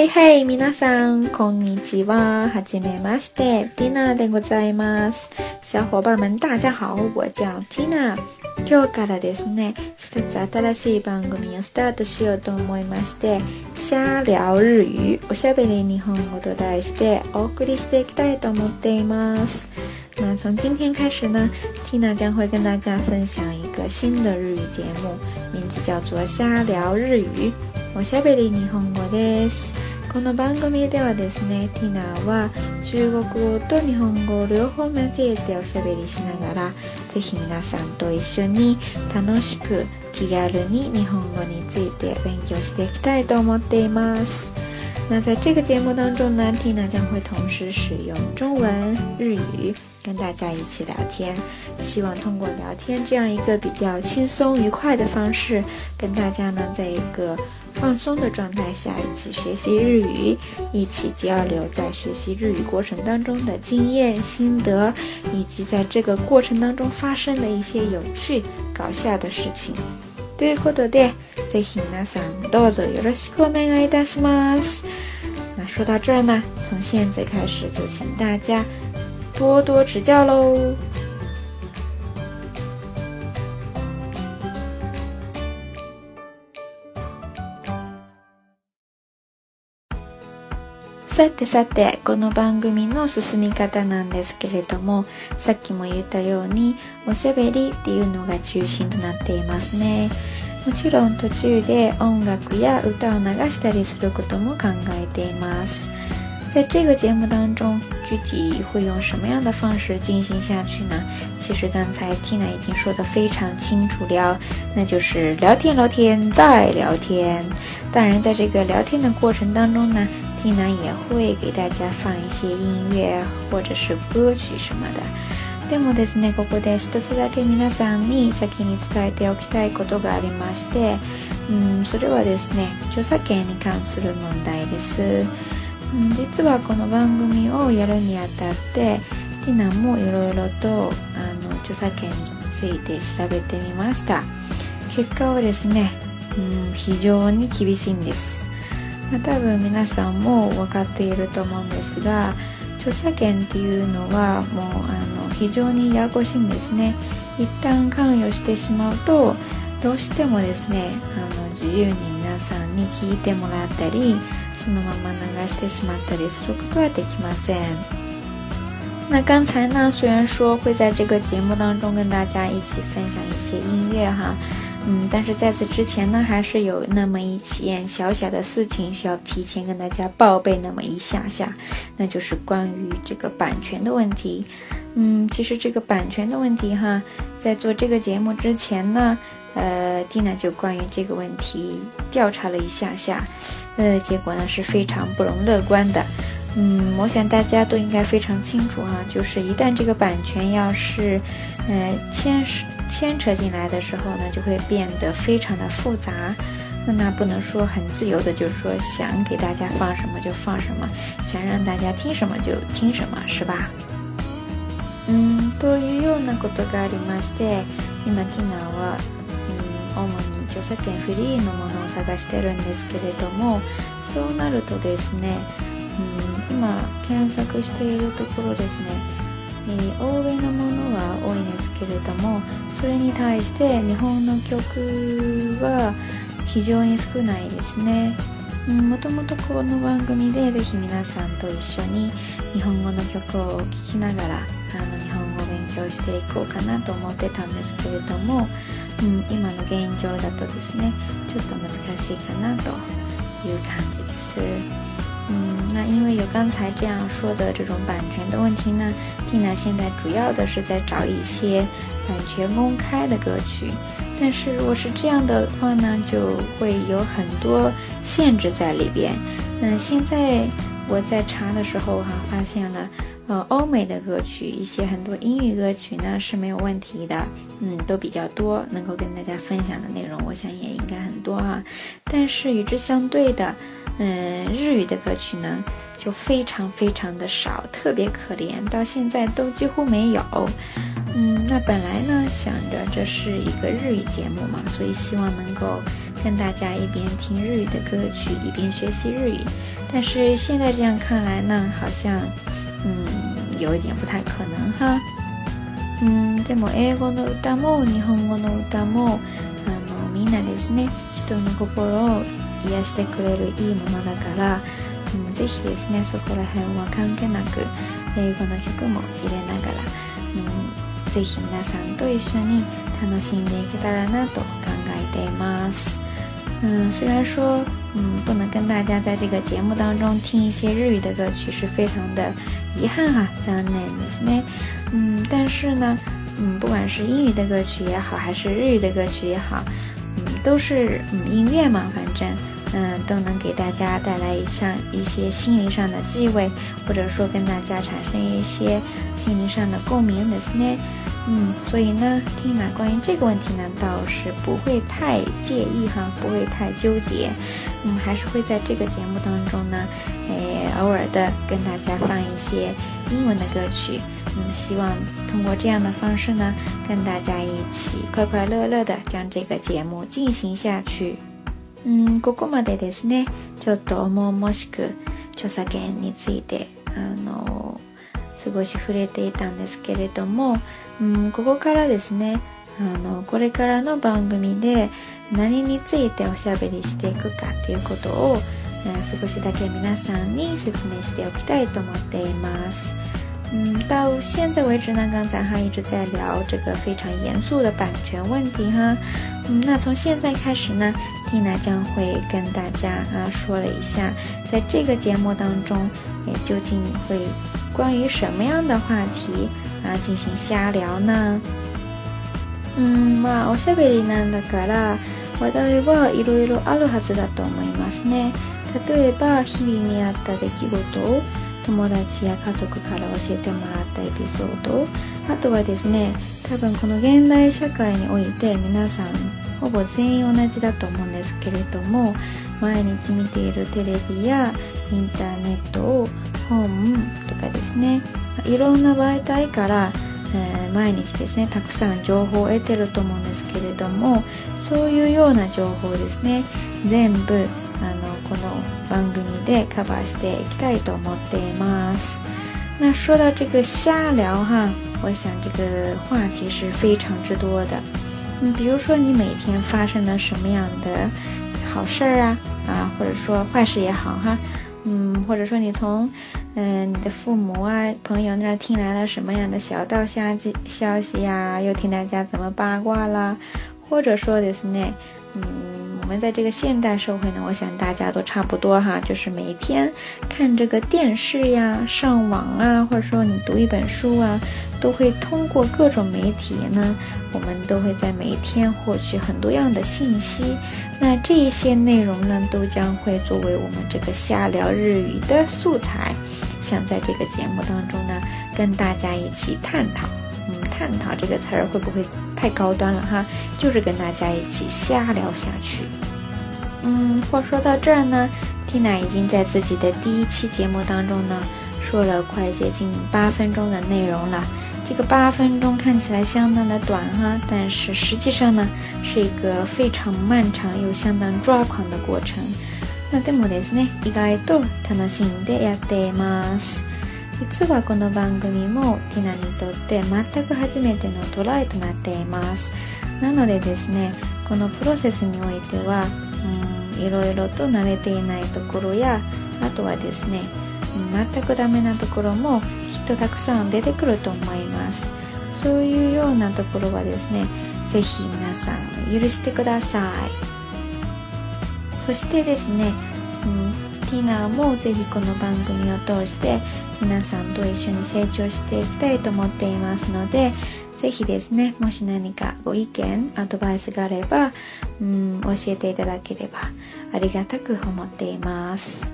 はいはい、皆さん、こんにちは。はじめまして、ティナでございます。小伙伴们、大家好、我叫ティナ。今日からですね、一つ新しい番組をスタートしようと思いまして、シャーリャオ日語、おしゃべり日本語と題してお送りしていきたいと思っています。那从今天开始呢，Tina 将会跟大家分享一个新的日语节目，名字叫做《瞎聊日语》。我しゃべり日本語です。この番組ではですねティナは中国語と日本語を両方交えておしゃべりしながらぜひ皆さんと一緒に楽しく気軽に日本語について勉強していきたいと思っています。那在这个节目当中呢，Tina 将会同时使用中文、日语跟大家一起聊天，希望通过聊天这样一个比较轻松愉快的方式，跟大家呢在一个放松的状态下一起学习日语，一起交流在学习日语过程当中的经验心得，以及在这个过程当中发生的一些有趣搞笑的事情。对さ对？在うぞよろし有お願い爱たします。那说到这儿呢，从现在开始就请大家多多指教喽。さてさてこの番組の進み方なんですけれどもさっきも言ったようにおしゃべりっていうのが中心となっていますねもちろん途中で音楽や歌を流したりすることも考えています在这个节目当中，具体会用什么样的方式进行下去呢？其实刚才 Tina 已经说的非常清楚了，那就是聊天、聊天再聊天。当然，在这个聊天的过程当中呢，一楠也会给大家放一些音乐或者是歌曲什么的。でもですね、ここで一つだけ皆さんに先に伝えておきたいことがありまして、うん、それはですね、著作権に関する問題です。実はこの番組をやるにあたってティナもいろいろとあの著作権について調べてみました結果はですね、うん、非常に厳しいんですまあ、多分皆さんも分かっていると思うんですが著作権っていうのはもうあの非常にややこしいんですね一旦関与してしまうとどうしてもですねあの自由に皆さんに聞いてもらったりそのまま流してしまったりすることはできません。那刚才呢，虽然说会在这个节目当中跟大家一起分享一些音乐哈，嗯，但是在此之前呢，还是有那么一件小小的事情需要提前跟大家报备那么一下下，那就是关于这个版权的问题。嗯，其实这个版权的问题哈，在做这个节目之前呢，呃，蒂娜就关于这个问题调查了一下下，呃，结果呢是非常不容乐观的。嗯，我想大家都应该非常清楚哈，就是一旦这个版权要是，呃牵牵扯进来的时候呢，就会变得非常的复杂。那那不能说很自由的，就是说想给大家放什么就放什么，想让大家听什么就听什么，是吧？嗯，というようなことがありまして、今度は、うん、おもに著作権フリーのものを探してるんですけれども、そうなるとですね。ん、今検索しているところですねえー、欧米のものは多いんですけれどもそれに対して日本の曲は非常に少ないですね、うん、もともとこの番組で是非皆さんと一緒に日本語の曲を聴きながらあの日本語を勉強していこうかなと思ってたんですけれども、うん、今の現状だとですねちょっと難しいかなという感じです。因为有刚才这样说的这种版权的问题呢，蒂娜现在主要的是在找一些版权公开的歌曲，但是如果是这样的话呢，就会有很多限制在里边。嗯，现在我在查的时候哈，发现了，呃，欧美的歌曲，一些很多英语歌曲呢是没有问题的，嗯，都比较多，能够跟大家分享的内容，我想也应该很多啊。但是与之相对的。嗯，日语的歌曲呢，就非常非常的少，特别可怜，到现在都几乎没有。嗯，那本来呢想着这是一个日语节目嘛，所以希望能够跟大家一边听日语的歌曲，一边学习日语。但是现在这样看来呢，好像嗯有一点不太可能哈。嗯，でも A A 光の弾も日本語の歌もあのみんなですね人の心を。癒してくれるいいものだから、うん、ぜひですねそこら辺は関係なく英語の曲も入れながら、うん、ぜひ皆さんと一緒に楽しんでいけたらなと考えています。嗯，虽然说，嗯，不能跟大家在这个节目当中听一些日语的歌曲是非常的遗憾哈、啊，残念ですね。嗯，但是呢，嗯，不管是英语的歌曲也好，还是日语的歌曲也好，嗯，都是嗯音乐嘛，反正。嗯，都能给大家带来一上一些心灵上的机位，或者说跟大家产生一些心灵上的共鸣的呢。嗯，所以呢，听了关于这个问题呢，倒是不会太介意哈，不会太纠结。嗯，还是会在这个节目当中呢，诶，偶尔的跟大家放一些英文的歌曲。嗯，希望通过这样的方式呢，跟大家一起快快乐乐的将这个节目进行下去。うんここまでですねちょっと重々しく著作権についてあの少し触れていたんですけれども、うん、ここからですねあのこれからの番組で何についておしゃべりしていくかということを、少しだけ皆さんに説明しておきたいと思っています。嗯，到现在为止呢，刚才哈一直在聊这个非常严肃的版权问题哈。嗯，那从现在开始呢，蒂娜将会跟大家啊说了一下，在这个节目当中，也究竟会关于什么样的话题啊进行瞎聊呢？嗯，まあおしゃべりなんだから、話題はいろいろあるはずだと思いますね。例えば日々にあった出来事を。友達や家族から教えてもらったエピソードあとはですね多分この現代社会において皆さんほぼ全員同じだと思うんですけれども毎日見ているテレビやインターネットを本とかですねいろんな媒体から、えー、毎日ですねたくさん情報を得てると思うんですけれどもそういうような情報ですね全部あのこの番組でカバーしていきたいと思ってます。那说到这个瞎聊哈，我想这个话题是非常之多的。嗯，比如说你每天发生了什么样的好事儿啊啊，或者说坏事也好哈，嗯，或者说你从嗯你的父母啊、朋友那儿听来了什么样的小道消息消息呀，又听大家怎么八卦啦，或者说的是呢，嗯。我们在这个现代社会呢，我想大家都差不多哈，就是每一天看这个电视呀、上网啊，或者说你读一本书啊，都会通过各种媒体呢，我们都会在每一天获取很多样的信息。那这一些内容呢，都将会作为我们这个下聊日语的素材，想在这个节目当中呢，跟大家一起探讨。嗯，探讨这个词儿会不会？太高端了哈，就是跟大家一起瞎聊下去。嗯，话说到这儿呢，缇娜已经在自己的第一期节目当中呢，说了快接近八分钟的内容了。这个八分钟看起来相当的短哈，但是实际上呢，是一个非常漫长又相当抓狂的过程。那意実はこの番組もティナにとって全く初めてのトライとなっていますなのでですねこのプロセスにおいてはうんいろいろと慣れていないところやあとはですね全くダメなところもきっとたくさん出てくると思いますそういうようなところはですね是非皆さん許してくださいそしてですねティナーもぜひこの番組を通して皆さんと一緒に成長していきたいと思っていますのでぜひですねもし何かご意見アドバイスがあればうん教えていただければありがたく思っています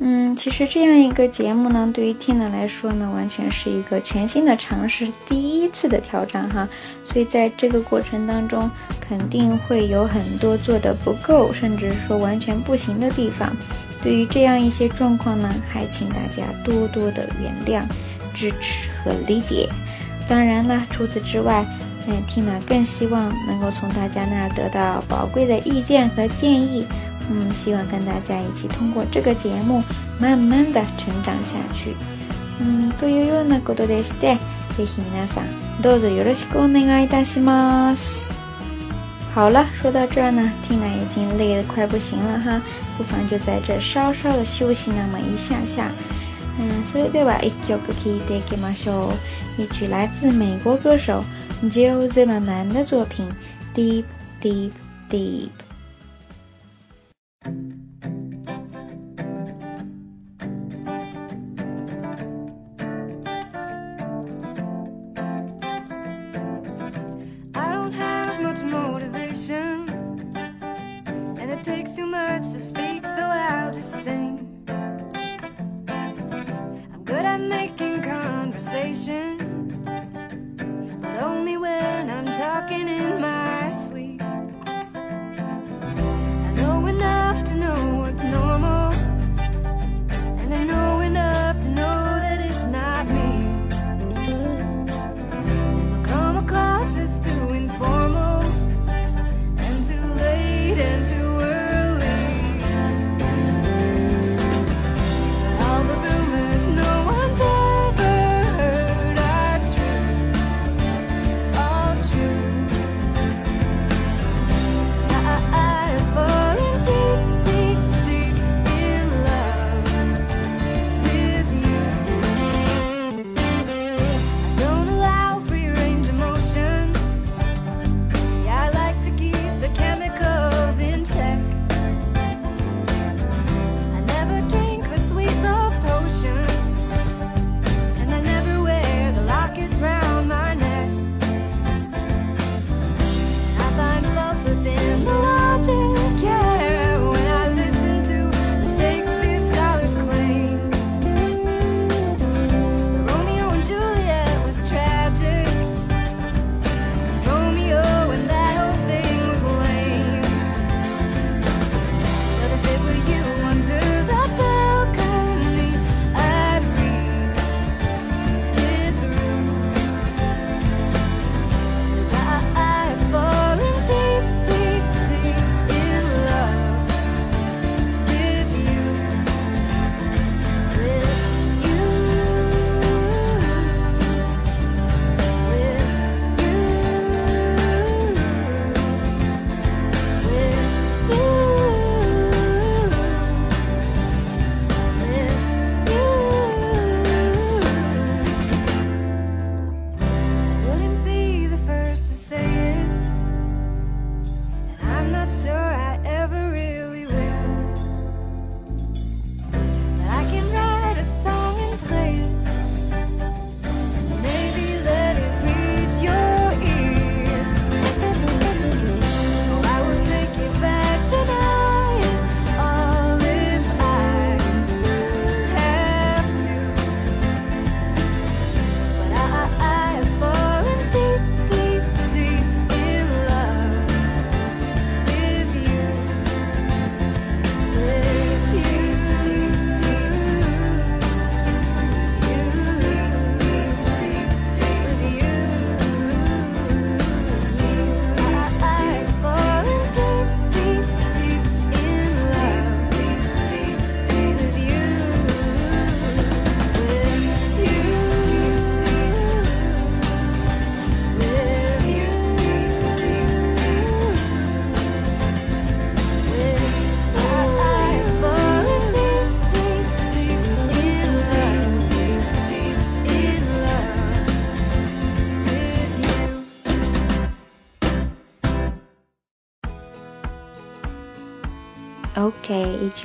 嗯，其实这样一个节目呢，对于 Tina 来说呢，完全是一个全新的尝试，第一次的挑战哈。所以在这个过程当中，肯定会有很多做的不够，甚至说完全不行的地方。对于这样一些状况呢，还请大家多多的原谅、支持和理解。当然了，除此之外，嗯，缇娜更希望能够从大家那得到宝贵的意见和建议。嗯，希望跟大家一起通过这个节目，慢慢的成长下去。嗯，どうゆうようなことでして、ぜひ皆さんどうぞよろしくお願いいたします。好了，说到这儿呢，听娜已经累得快不行了哈，不妨就在这稍稍的休息那么一下下。嗯，现在再把一首可以带给马小，一曲来自美国歌手 Joe z i r m a n 的作品《Deep Deep Deep》。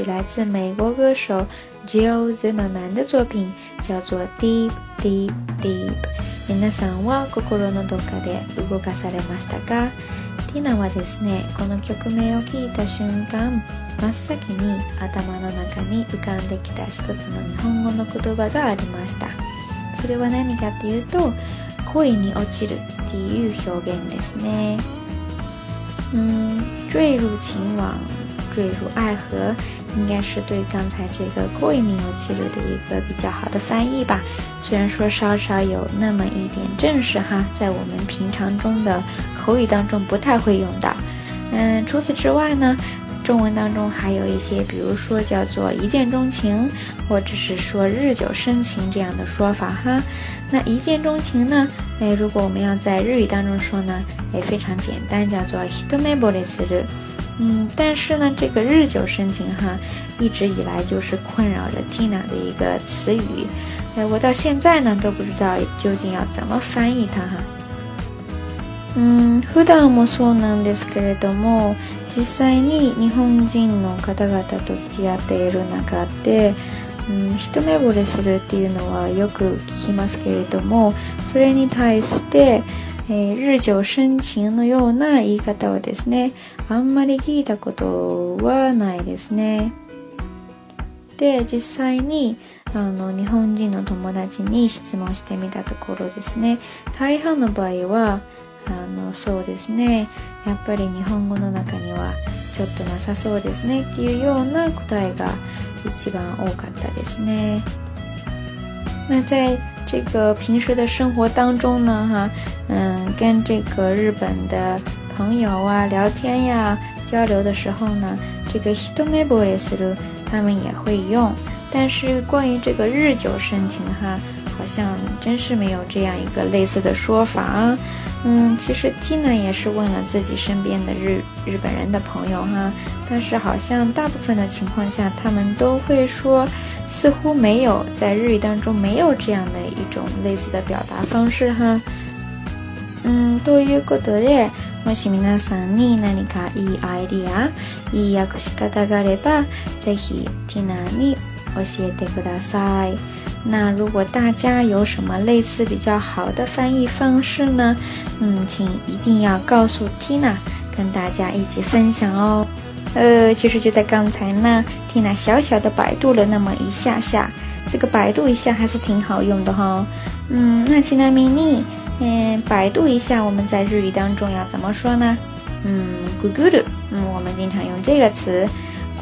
来自美国歌手 Jill Zimmerman 的作品，叫做《Deep Deep Deep》。皆さんは心のどっかで動かされましたかティナはですね、この曲名を聞いた瞬間、真っ先に頭の中に浮かんできた一つの日本語の言葉がありました。それは何かっていうと、恋に落ちるっていう表現ですね。うん、坠入情网，坠入愛河，应该是对刚才这个过眼云有之类的，一个比较好的翻译吧。虽然说稍稍有那么一点正式哈，在我们平常中的口语当中不太会用到。嗯，除此之外呢，中文当中还有一些，比如说叫做一见钟情，或者是说日久生情这样的说法哈。那一见钟情呢，哎，如果我们要在日语当中说呢，也非常简单，叫做ひと目ぼれする。嗯，但是呢，这个日久生情哈，一直以来就是困扰着 Tina 的一个词语，哎，我到现在呢都不知道究竟要怎么翻译它哈。うん普段もそうなんですけれども実際に日本人の方々と付き合っている中で、うん、一目惚れするっていうのはよく聞きますけれどもそれに対してえー、日常申請のような言い方はですね、あんまり聞いたことはないですね。で、実際にあの日本人の友達に質問してみたところですね、大半の場合は、あのそうですね、やっぱり日本語の中にはちょっとなさそうですねっていうような答えが一番多かったですね。在这个平时的生活当中呢，哈，嗯，跟这个日本的朋友啊聊天呀交流的时候呢，这个 h t m b o o ボリス u 他们也会用，但是关于这个日久生情哈。好像真是没有这样一个类似的说法啊，嗯，其实 Tina 也是问了自己身边的日日本人的朋友哈，但是好像大部分的情况下，他们都会说，似乎没有，在日语当中没有这样的一种类似的表达方式哈。嗯，ということで、もし皆さんに何かいいアイディア、いい訳仕方があれば、ぜひ Tina に。我写ください。那如果大家有什么类似比较好的翻译方式呢？嗯，请一定要告诉 Tina，跟大家一起分享哦。呃，其实就在刚才呢，Tina 小小的百度了那么一下下，这个百度一下还是挺好用的哈。嗯，那请爱的 m 嗯，百度一下我们在日语当中要怎么说呢？嗯，Google，嗯，我们经常用这个词。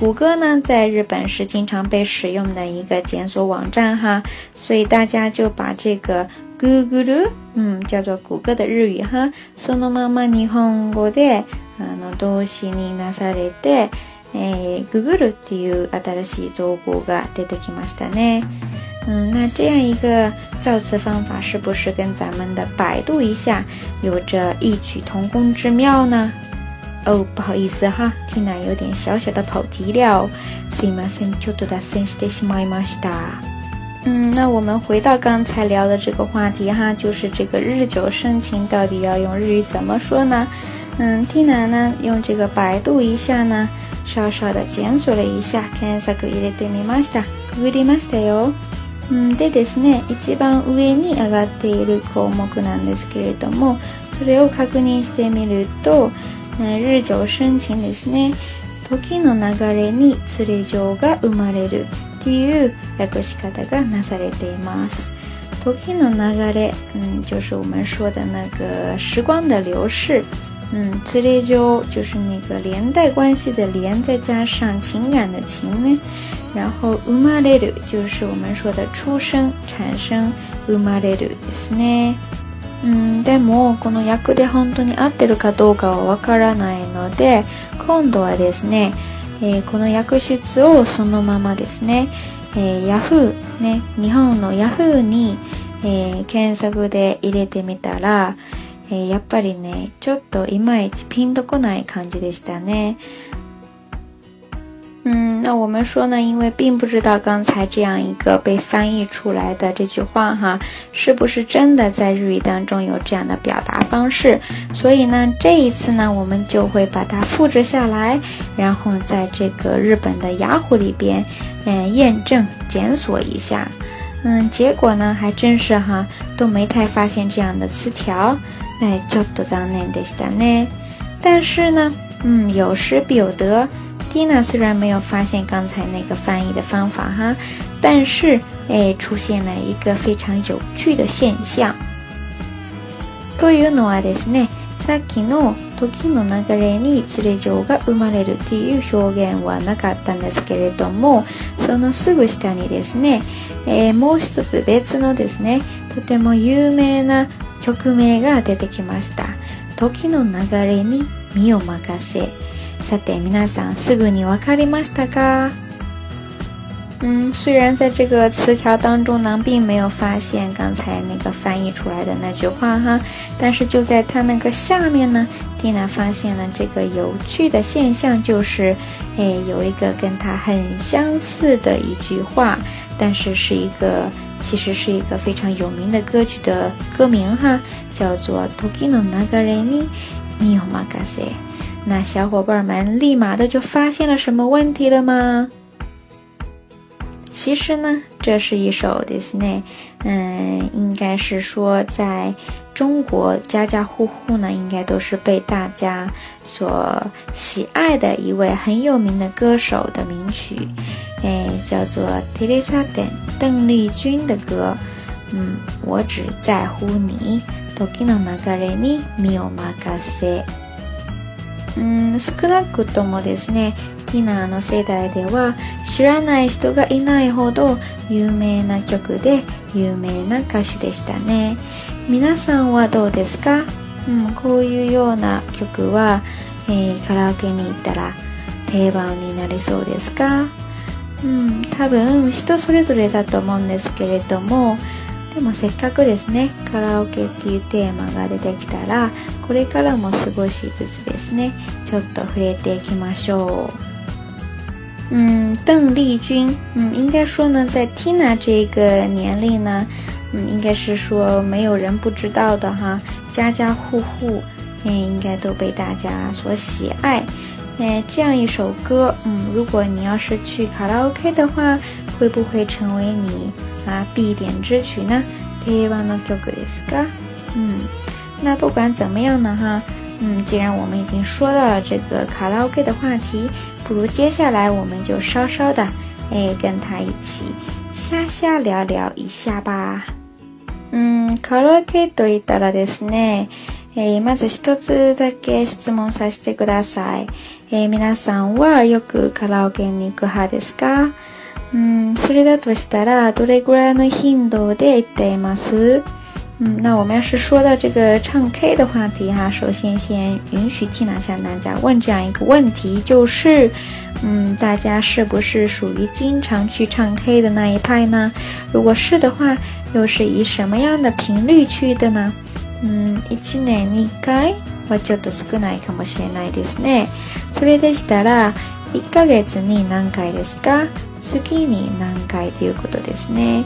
谷歌呢，在日本是经常被使用的一个检索网站哈，所以大家就把这个 Google，嗯，叫做谷歌的日语哈，そのまま日本語であの動詞になされてえ、Google っていう新しい造語が出てきましたね。嗯，那这样一个造词方法是不是跟咱们的百度一下有着异曲同工之妙呢？哦，不好意思哈，听南有点小小的跑题了。嗯，那我们回到刚才聊的这个话题哈，就是这个“日久生情”到底要用日语怎么说呢？嗯，听南呢用这个百度一下呢，稍稍的检索了一下，検索入れてみました、探りましたよ。嗯，でですね、一番上に上がっている項目なんですけれども、それを確認してみると。なる上順次ですね。時の流れに釣れ上が生まれるっていう訳し方がなされています。時の流れ，嗯，就是我们说的那个时光的流逝。嗯，連れ上就是那个连带关系的连，再加上情感的情呢。然后生まれる就是我们说的出生、产生、生まれるですね。うんでもこの役で本当に合ってるかどうかはわからないので今度はですね、えー、この役室をそのままですね、えー、Yahoo ね日本の Yahoo に、えー、検索で入れてみたら、えやっぱりねちょっといまいちピンとこない感じでしたね嗯，那我们说呢，因为并不知道刚才这样一个被翻译出来的这句话哈，是不是真的在日语当中有这样的表达方式，所以呢，这一次呢，我们就会把它复制下来，然后在这个日本的雅虎里边，嗯，验证检索一下。嗯，结果呢，还真是哈，都没太发现这样的词条。哎，ちょっと残念でしたね。但是呢，嗯，有失必有得。Tina 虽然没有发现刚才那个翻译的方法哈，但是哎，出现了一个非常有趣的现象。というのはですね、さっきの時の流れに連れ状が生まれるっていう表現はなかったんですけれども、そのすぐ下にですね、えー、もう一つ別のですね、とても有名な曲名が出てきました。時の流れに身を任せ在对面上，すぐに渡りましたか？嗯，虽然在这个词条当中呢，并没有发现刚才那个翻译出来的那句话哈，但是就在它那个下面呢，蒂娜发现了这个有趣的现象，就是哎，有一个跟它很相似的一句话，但是是一个其实是一个非常有名的歌曲的歌名哈，叫做「Tokino Nagareni n i o m a を a s せ」。那小伙伴们立马的就发现了什么问题了吗？其实呢，这是一首 Disney，嗯，应该是说在中国家家户户呢，应该都是被大家所喜爱的一位很有名的歌手的名曲，哎，叫做《t e e r 甜 a n 邓丽君的歌，嗯，我只在乎你。うん少なくともですねティナーの世代では知らない人がいないほど有名な曲で有名な歌手でしたね皆さんはどうですか、うん、こういうような曲は、えー、カラオケに行ったら定番になりそうですか、うん、多分人それぞれだと思うんですけれどもでもせっかくですね、カラオケっていうテーマが出てきたら、これからも少しずつですね、ちょっと触れて行きましょう。嗯，邓丽君，嗯，应该说呢，在 Tina 这个年龄呢，嗯，应该是说没有人不知道的哈，家家户户，嗯，应该都被大家所喜爱。哎，这样一首歌，嗯，如果你要是去卡拉 OK 的话，会不会成为你？啊，必点之曲呢？台湾的歌曲是吧？嗯，那不管怎么样呢，哈，嗯，既然我们已经说到了这个卡拉 OK 的话题，不如接下来我们就稍稍的，哎，跟他一起瞎瞎聊聊一下吧。嗯，卡拉 OK と言ったらですね、えまず一つだけ質問させてください。え皆さんはよくカラオケに行く派ですか？嗯，それでどうしたら、どれぐらいの頻度でいます？嗯，那我们要是说到这个唱 K 的话题哈，首先先允许听一下大家问这样一个问题，就是，嗯，大家是不是属于经常去唱 K 的那一派呢？如果是的话，又是以什么样的频率去的呢？嗯，一週に何回、或者どのくらいかもしれないですね。それでしたら、一ヶ月に何回ですか？次に何回ということですね。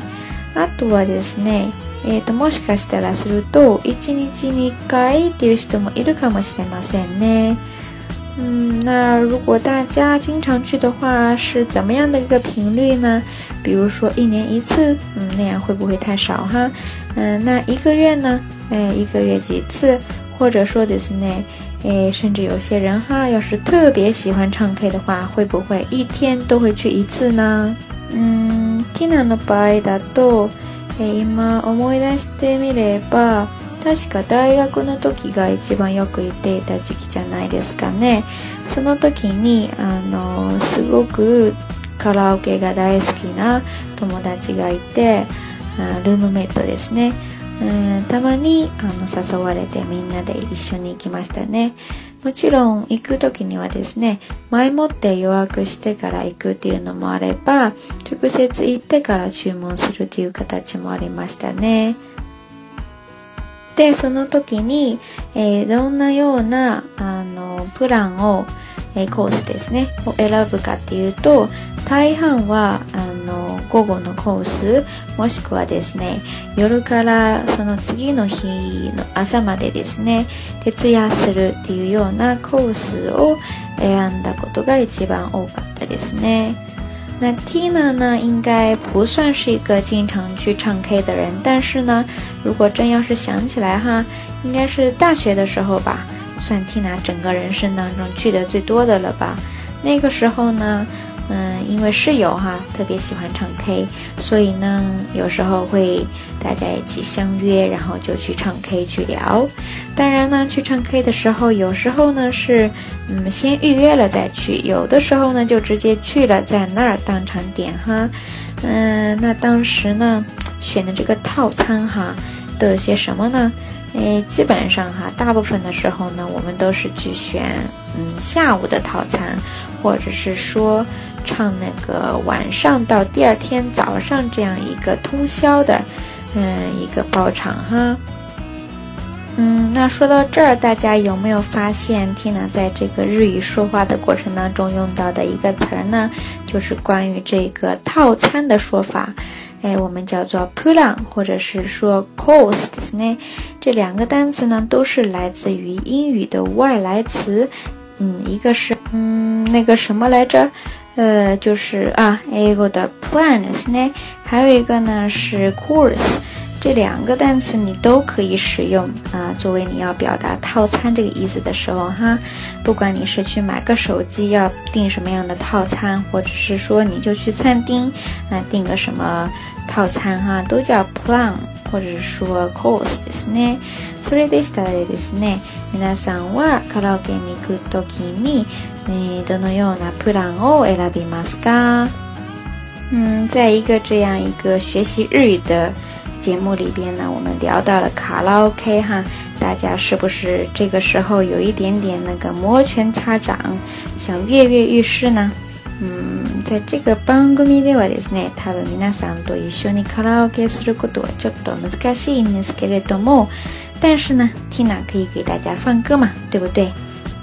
あとはですね、えーと、もしかしたらすると1日2回っていう人もいるかもしれませんね。嗯，那如果大家经常去的话，是怎么样的一个频率呢？比如说一年一次，嗯，那样会不会太少哈？嗯，那一个月呢？哎，一个月几次？或者说ですね，诶，甚至有些人哈，要是特别喜欢唱 K 的话，会不会一天都会去一次呢？うん、ティナの場合だと、え今思い出してみれば、確か大学の時が一番よく行っていた時期じゃないですかね。その時に、あの、すごくカラオケが大好きな友達がいて、ルームメイトですね。うんたまにあの誘われてみんなで一緒に行きましたねもちろん行く時にはですね前もって予約してから行くっていうのもあれば直接行ってから注文するという形もありましたねでその時に、えー、どんなようなあのプランを、えー、コースですねを選ぶかっていうと大半はあの午後のコースもしくはですね夜からその次の日の朝までですね徹夜するっていうようなコースを選んだことが一番多かったですね。那 Tina 呢，应该不算是一个经常去唱 K 的人，但是呢，如果真要是想起来哈，应该是大学的时候吧，算 Tina 整个人生当中去的最多的了吧，那个时候呢。嗯，因为室友哈特别喜欢唱 K，所以呢，有时候会大家一起相约，然后就去唱 K 去聊。当然呢，去唱 K 的时候，有时候呢是嗯先预约了再去，有的时候呢就直接去了，在那儿当场点哈。嗯，那当时呢选的这个套餐哈都有些什么呢？哎，基本上哈，大部分的时候呢，我们都是去选，嗯，下午的套餐，或者是说唱那个晚上到第二天早上这样一个通宵的，嗯，一个包场哈。嗯，那说到这儿，大家有没有发现缇娜在这个日语说话的过程当中用到的一个词儿呢？就是关于这个套餐的说法。哎，我们叫做 plan，u 或者是说 course 呢？这两个单词呢，都是来自于英语的外来词。嗯，一个是嗯那个什么来着？呃，就是啊，ago 的 plan 呢，还有一个呢是 course。这两个单词你都可以使用啊，作为你要表达套餐这个意思的时候哈。不管你是去买个手机要订什么样的套餐，或者是说你就去餐厅，那订个什么？套餐哈，都叫プラン或者说コースですね。それでしたでですね。みさんはカラオケに行くときにどのようなプランを選びますか？嗯，在一个这样一个学习日语的节目里边呢，我们聊到了卡拉 OK 哈，大家是不是这个时候有一点点那个摩拳擦掌，想跃跃欲试呢？嗯。たちが番組ではですね多分皆さんと一緒にカラオケすることはちょっと難しいんですけれども但是呢ティナ可以给大家放歌嘛对不对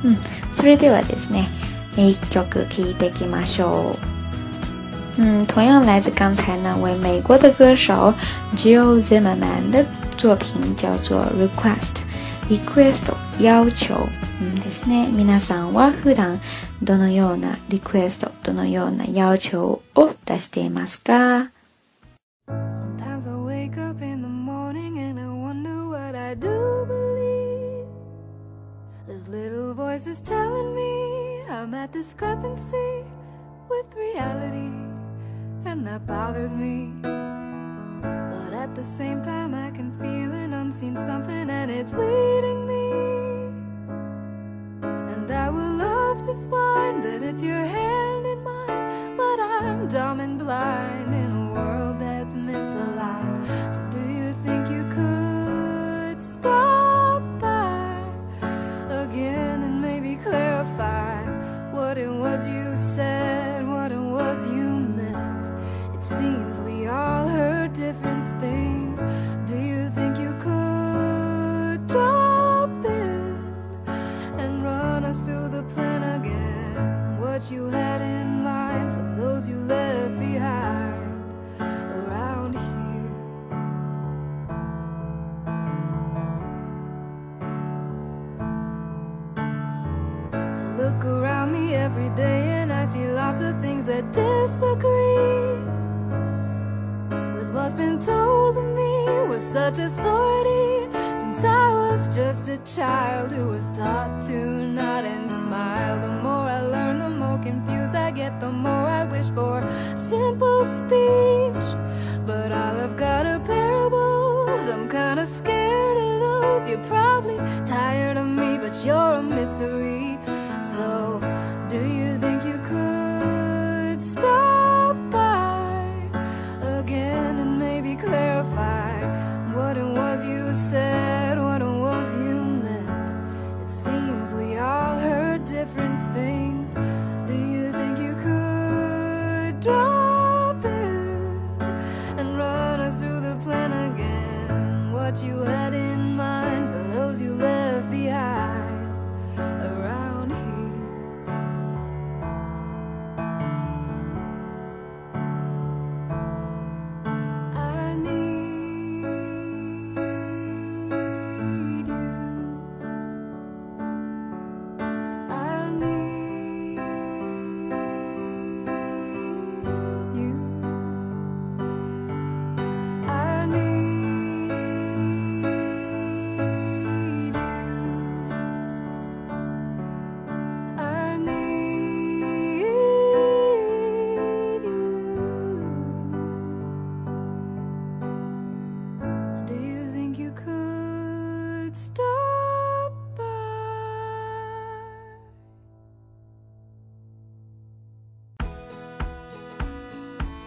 うんそれではですね1曲聴いていきましょう嗯，同样来自刚才那位美国的歌手 Jill Zimmerman 的作品叫做 Request，Request 要求。うんですね、皆さんは普段どのようなリクエスト、どのような要求を出していますか Sometimes I wake up in the morning and I wonder what I do believe. There's little voices telling me I'm at discrepancy with reality, and that bothers me. But at the same time, I can feel an unseen something and it's leading me. And I would love to find that it's your hand in mine, but I'm dumb and blind in a world that's misaligned. So do you think you could stop by again and maybe clarify what it was you said, what it was you meant? It seems we all heard different things.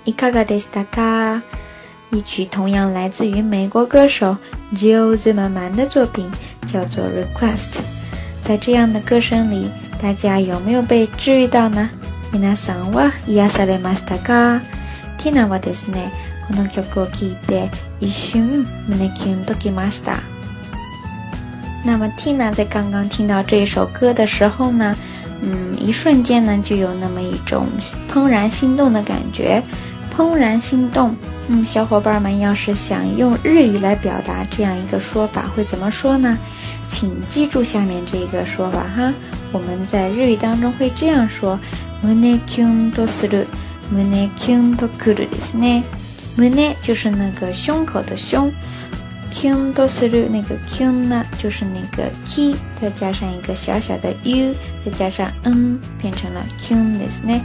一かがでしたか？一曲同样来自于美国歌手 Joe Zaman 的作品，叫做《Request》。在这样的歌声里，大家有没有被治愈到呢？皆さんはイアサましたか？ティナはですね、この曲を聞いて一瞬胸キュンときました。那么，Tina 在刚刚听到这一首歌的时候呢，嗯，一瞬间呢，就有那么一种怦然心动的感觉。怦然心动，嗯，小伙伴们要是想用日语来表达这样一个说法，会怎么说呢？请记住下面这个说法哈，我们在日语当中会这样说：mune kundo s u u m u n e k n d o k u u u m u n 就是那个胸口的胸，kundo s u 那个 k 呢就是那个 k，再加上一个小小的 u，再加上 n 变成了 k n e s ne。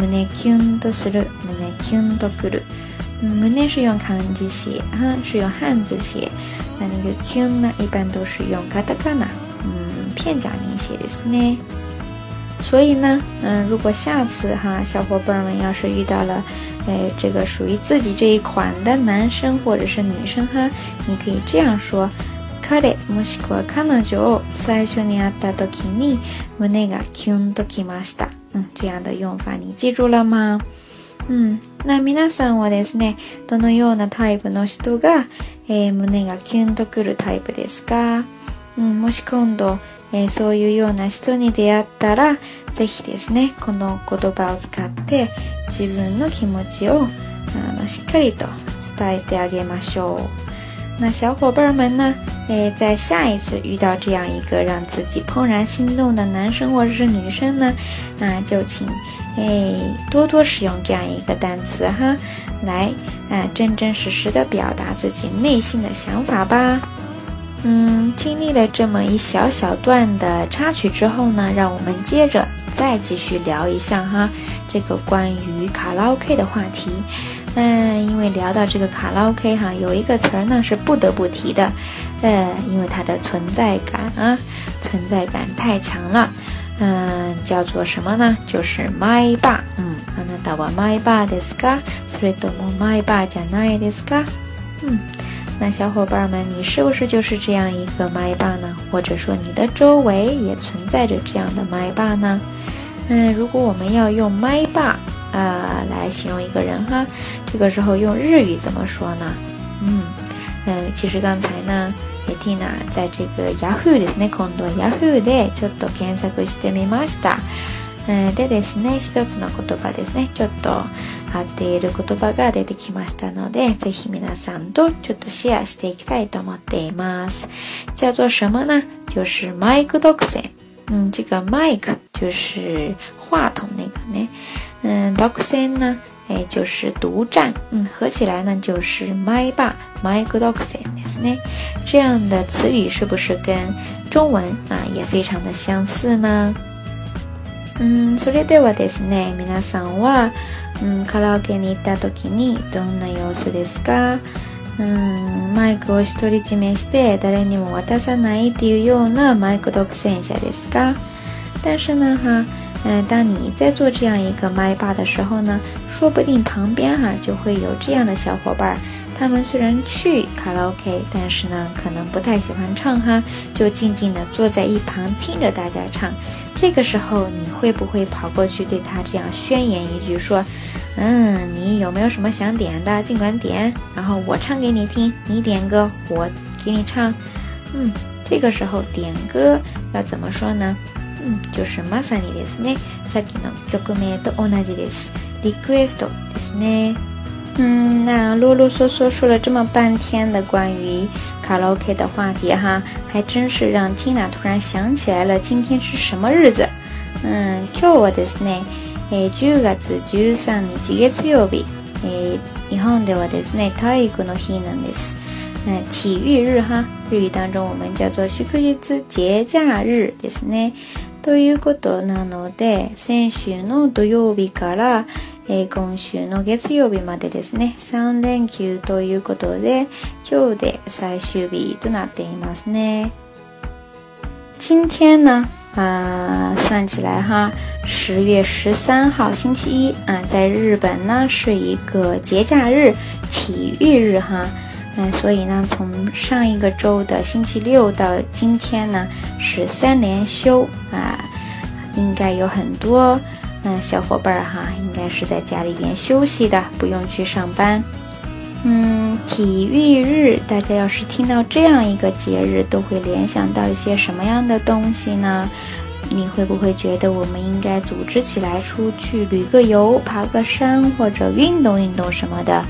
胸キュンとする，胸キュンとくる。嗯，胸是用漢字写，哈，是用汉字写。那个“ Q 呢，一般都是用 katakana，嗯，片假名写的呢。所以呢，嗯，如果下次哈，小伙伴们要是遇到了，诶，这个属于自己这一款的男生或者是女生哈，你可以这样说：彼女を最初に会ったときに胸がキュンときました。嗯，这样的用法你记住了吗？嗯，那皆さんはですね、どのようなタイプの人が、えー、胸がキュンとくるタイプですか？うん、もし今度、えー、そういうような人に出会ったら、ぜひですね、この言葉を使って自分の気持ちをあのしっかりと伝えてあげましょう。那小伙伴们呢？哎，在下一次遇到这样一个让自己怦然心动的男生或者是女生呢，那就请哎多多使用这样一个单词哈，来啊真真实实的表达自己内心的想法吧。嗯，经历了这么一小小段的插曲之后呢，让我们接着再继续聊一下哈这个关于卡拉 OK 的话题。那因为聊到这个卡拉 OK 哈，有一个词儿呢是不得不提的，呃，因为它的存在感啊，存在感太强了。嗯，叫做什么呢？就是麦霸。嗯，那大王麦霸的是卡，所以多么麦霸讲爱的是卡。嗯，那小伙伴们，你是不是就是这样一个麦霸呢？或者说你的周围也存在着这样的麦霸呢？嗯，如果我们要用麦霸。呃来形容一个人哈。这个时候用日语怎么说呢？嗯，嗯，其实刚才呢。えティーナ在这个 Yahoo ですね、今度は Yahoo でちょっと検索してみました。でですね、一つの言葉ですね、ちょっと合っている言葉が出てきましたので、ぜひ皆さんとちょっとシェアしていきたいと思っています。叫做什么呢就是マイク独占。嗯，这个マイク就是话筒那个呢。嗯，Doxin 呢，哎，就是独占，嗯，合起来呢就是 my bar my g o d o x i n ですね。这样的词语是不是跟中文啊也非常的相似呢？うそれではですね、皆さんは、うカラオケに行った時にどんな様子ですかうんマイクを独り占めして誰にも渡さないっていうようなマイク独占者ですか但是呢哈嗯，当你在做这样一个麦霸的时候呢，说不定旁边哈就会有这样的小伙伴儿，他们虽然去卡拉 OK，但是呢可能不太喜欢唱哈，就静静的坐在一旁听着大家唱。这个时候你会不会跑过去对他这样宣言一句，说，嗯，你有没有什么想点的，尽管点，然后我唱给你听，你点歌我给你唱。嗯，这个时候点歌要怎么说呢？うん、就是まさにですね、さっきの曲名と同じです。リクエストですね。嗯，那啰啰嗦嗦说了这么半天的关于卡拉 OK 的话题哈，还真是让 Tina 突然想起来了，今天是什么日子？嗯，今日はですね、え10月13日月曜日、え日本ではですね、体育の日なんです。那体育日哈，日语当中我们叫做祝日节假日ですね。ということなので先週の土曜日から、えー、今週の月曜日までですね3連休ということで今日で最終日となっていますね。今天呢啊、算起来哈，十月十三号星期一啊、在日本呢是一个节假日，体育日哈。那所以呢，从上一个周的星期六到今天呢，是三连休啊，应该有很多嗯小伙伴儿哈，应该是在家里边休息的，不用去上班。嗯，体育日，大家要是听到这样一个节日，都会联想到一些什么样的东西呢？你会不会觉得我们应该组织起来出去旅个游、爬个山或者运动运动什么的？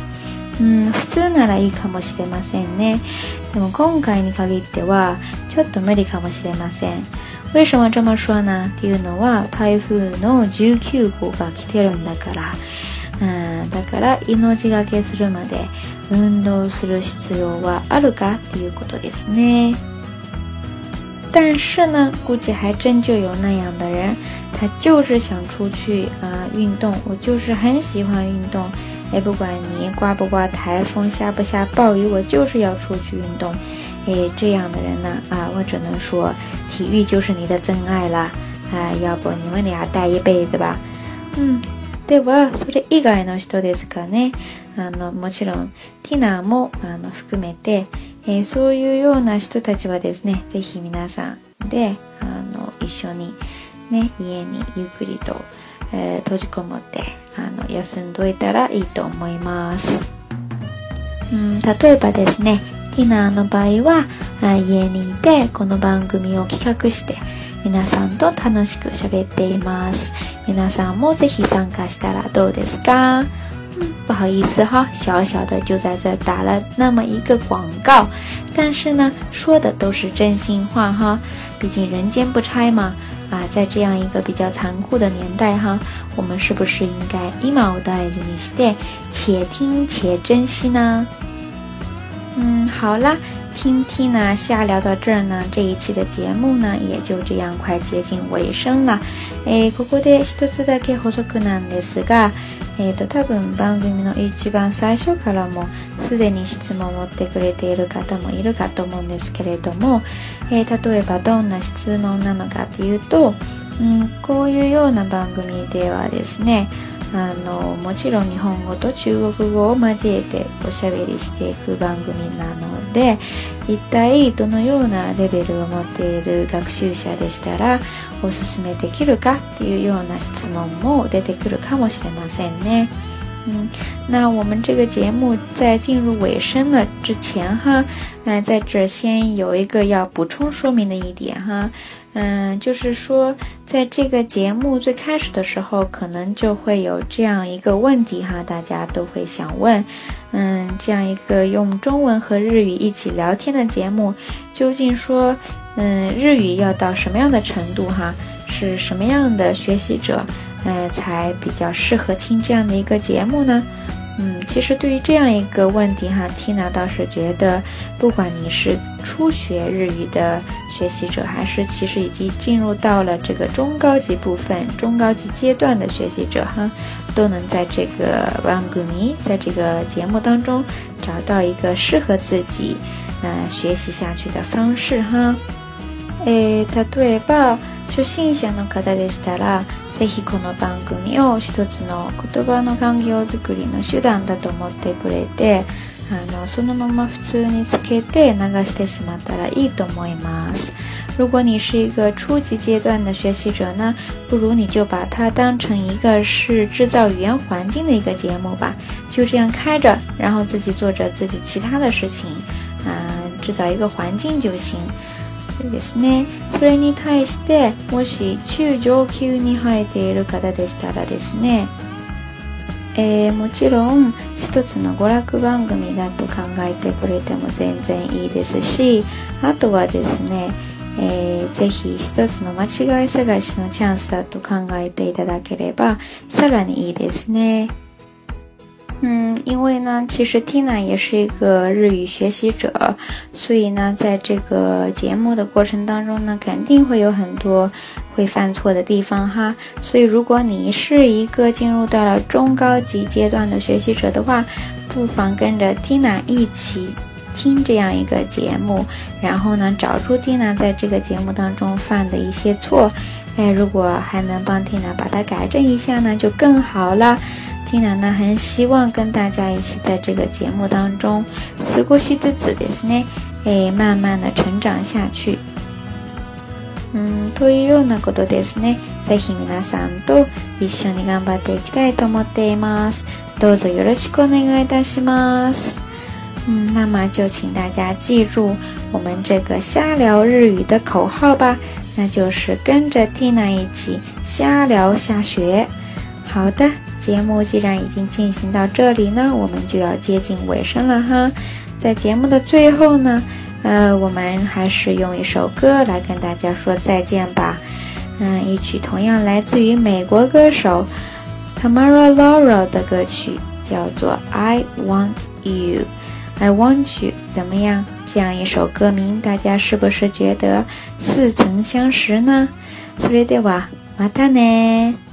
うん普通ならいいかもしれませんねでも今回に限ってはちょっと無理かもしれません为什么这么说呢っていうのは台風の19号が来てるんだからうんだから命がけするまで運動する必要はあるかっていうことですね。但是呢，估计还真就有那样的人，他就是想出去啊、呃、运动。我就是很喜欢运动，哎，不管你刮不刮台风、下不下暴雨，我就是要出去运动。哎，这样的人呢，啊，我只能说，体育就是你的真爱啦。啊，要不你们俩待一辈子吧。嗯。では、それ以外の人ですかね。あの、もちろん、ティナーも、あの、含めて、えー、そういうような人たちはですね、ぜひ皆さんで、あの、一緒に、ね、家にゆっくりと、えー、閉じこもってあの休んどいたらいいと思います。うん例えばですねティナーの場合は家にいてこの番組を企画して皆さんと楽しく喋っています。皆さんもぜひ参加したらどうですか不好意思哈，小小的就在这打了那么一个广告，但是呢，说的都是真心话哈，毕竟人间不拆嘛。啊，在这样一个比较残酷的年代哈，我们是不是应该一毛的珍惜点，且听且珍惜呢？嗯，好啦，听听呢，瞎聊到这儿呢，这一期的节目呢，也就这样快接近尾声了。诶，ここで一つだけ補足なんですが。えーと、多分番組の一番最初からもすでに質問を持ってくれている方もいるかと思うんですけれども、えー、例えばどんな質問なのかというと、うん、こういうような番組ではですねあのもちろん日本語と中国語を交えておしゃべりしていく番組なので一体どのようなレベルを持っている学習者でしたらおすすめできるかっていうような質問も出てくるかもしれませんね。嗯，那我们这个节目在进入尾声了之前哈，那在这先有一个要补充说明的一点哈。嗯，就是说，在这个节目最开始的时候，可能就会有这样一个问题哈，大家都会想问，嗯，这样一个用中文和日语一起聊天的节目，究竟说，嗯，日语要到什么样的程度哈，是什么样的学习者，嗯，才比较适合听这样的一个节目呢？嗯，其实对于这样一个问题哈，Tina 倒是觉得，不管你是初学日语的学习者，还是其实已经进入到了这个中高级部分、中高级阶段的学习者哈，都能在这个 w a n g u m i 在这个节目当中找到一个适合自己那学习下去的方式哈。えー、例えば初心者の方でしたら是非この番組を一つの言葉の環境づくりの手段だと思ってくれてあのそのまま普通につけて流してしまったらいいと思います。如果你是一个初级阶段的学习者呢，不如你就把它当成一个是制造语言环境的一个节目吧，就这样开着，然后自己做着自己其他的事情，啊、呃，制造一个环境就行。でですねそれに対してもし中上級に生えている方でしたらですねえー、もちろん一つの娯楽番組だと考えてくれても全然いいですしあとはですね、えー、ぜひ一つの間違い探しのチャンスだと考えていただければさらにいいですね。嗯，因为呢，其实 Tina 也是一个日语学习者，所以呢，在这个节目的过程当中呢，肯定会有很多会犯错的地方哈。所以，如果你是一个进入到了中高级阶段的学习者的话，不妨跟着 Tina 一起听这样一个节目，然后呢，找出 Tina 在这个节目当中犯的一些错。哎，如果还能帮天楠把它改正一下呢，就更好了。天楠呢，很希望跟大家一起在这个节目当中，過ごしつつですね，哎，慢慢的成长下去。嗯，というようなことですね。ぜひ皆さんと一緒に頑張っていきたいと思っています。どうぞよろしくお願いいたします。嗯，那么就请大家记住我们这个瞎聊日语的口号吧。那就是跟着蒂娜一起瞎聊瞎学。好的，节目既然已经进行到这里呢，我们就要接近尾声了哈。在节目的最后呢，呃，我们还是用一首歌来跟大家说再见吧。嗯，一曲同样来自于美国歌手 Tamara Laura 的歌曲，叫做《I Want You》，I Want You，怎么样？这样一首歌名，大家是不是觉得似曾相识呢？斯里ではまたね。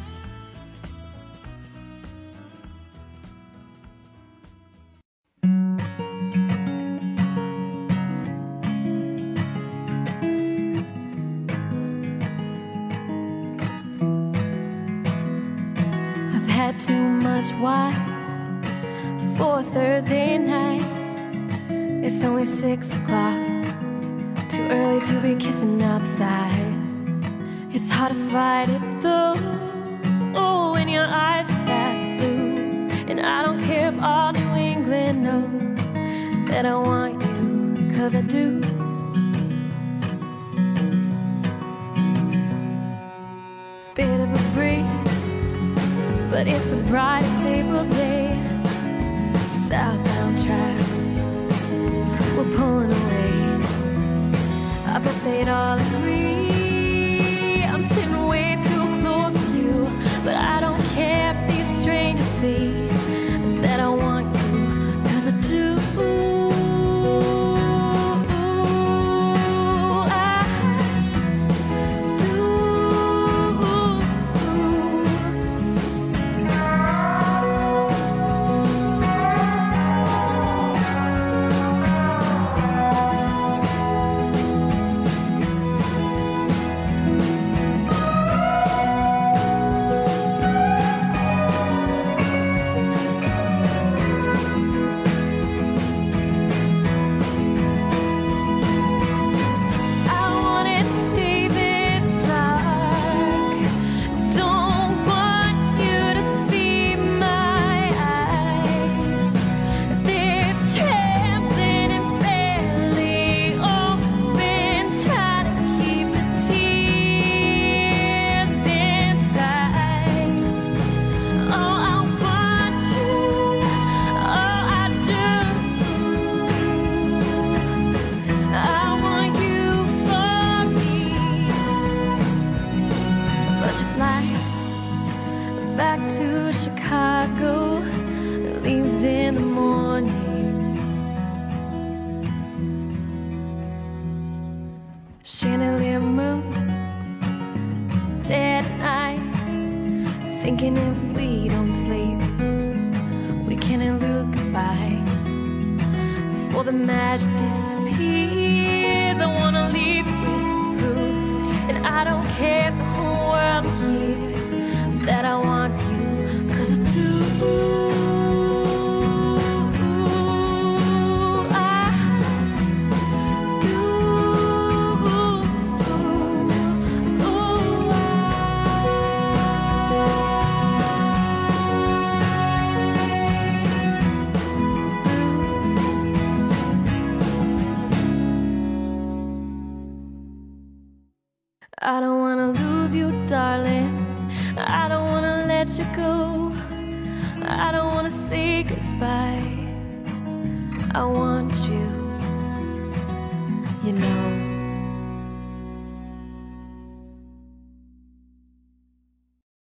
but it's the brightest April day. Southbound tracks, we're pulling away. I bet they'd all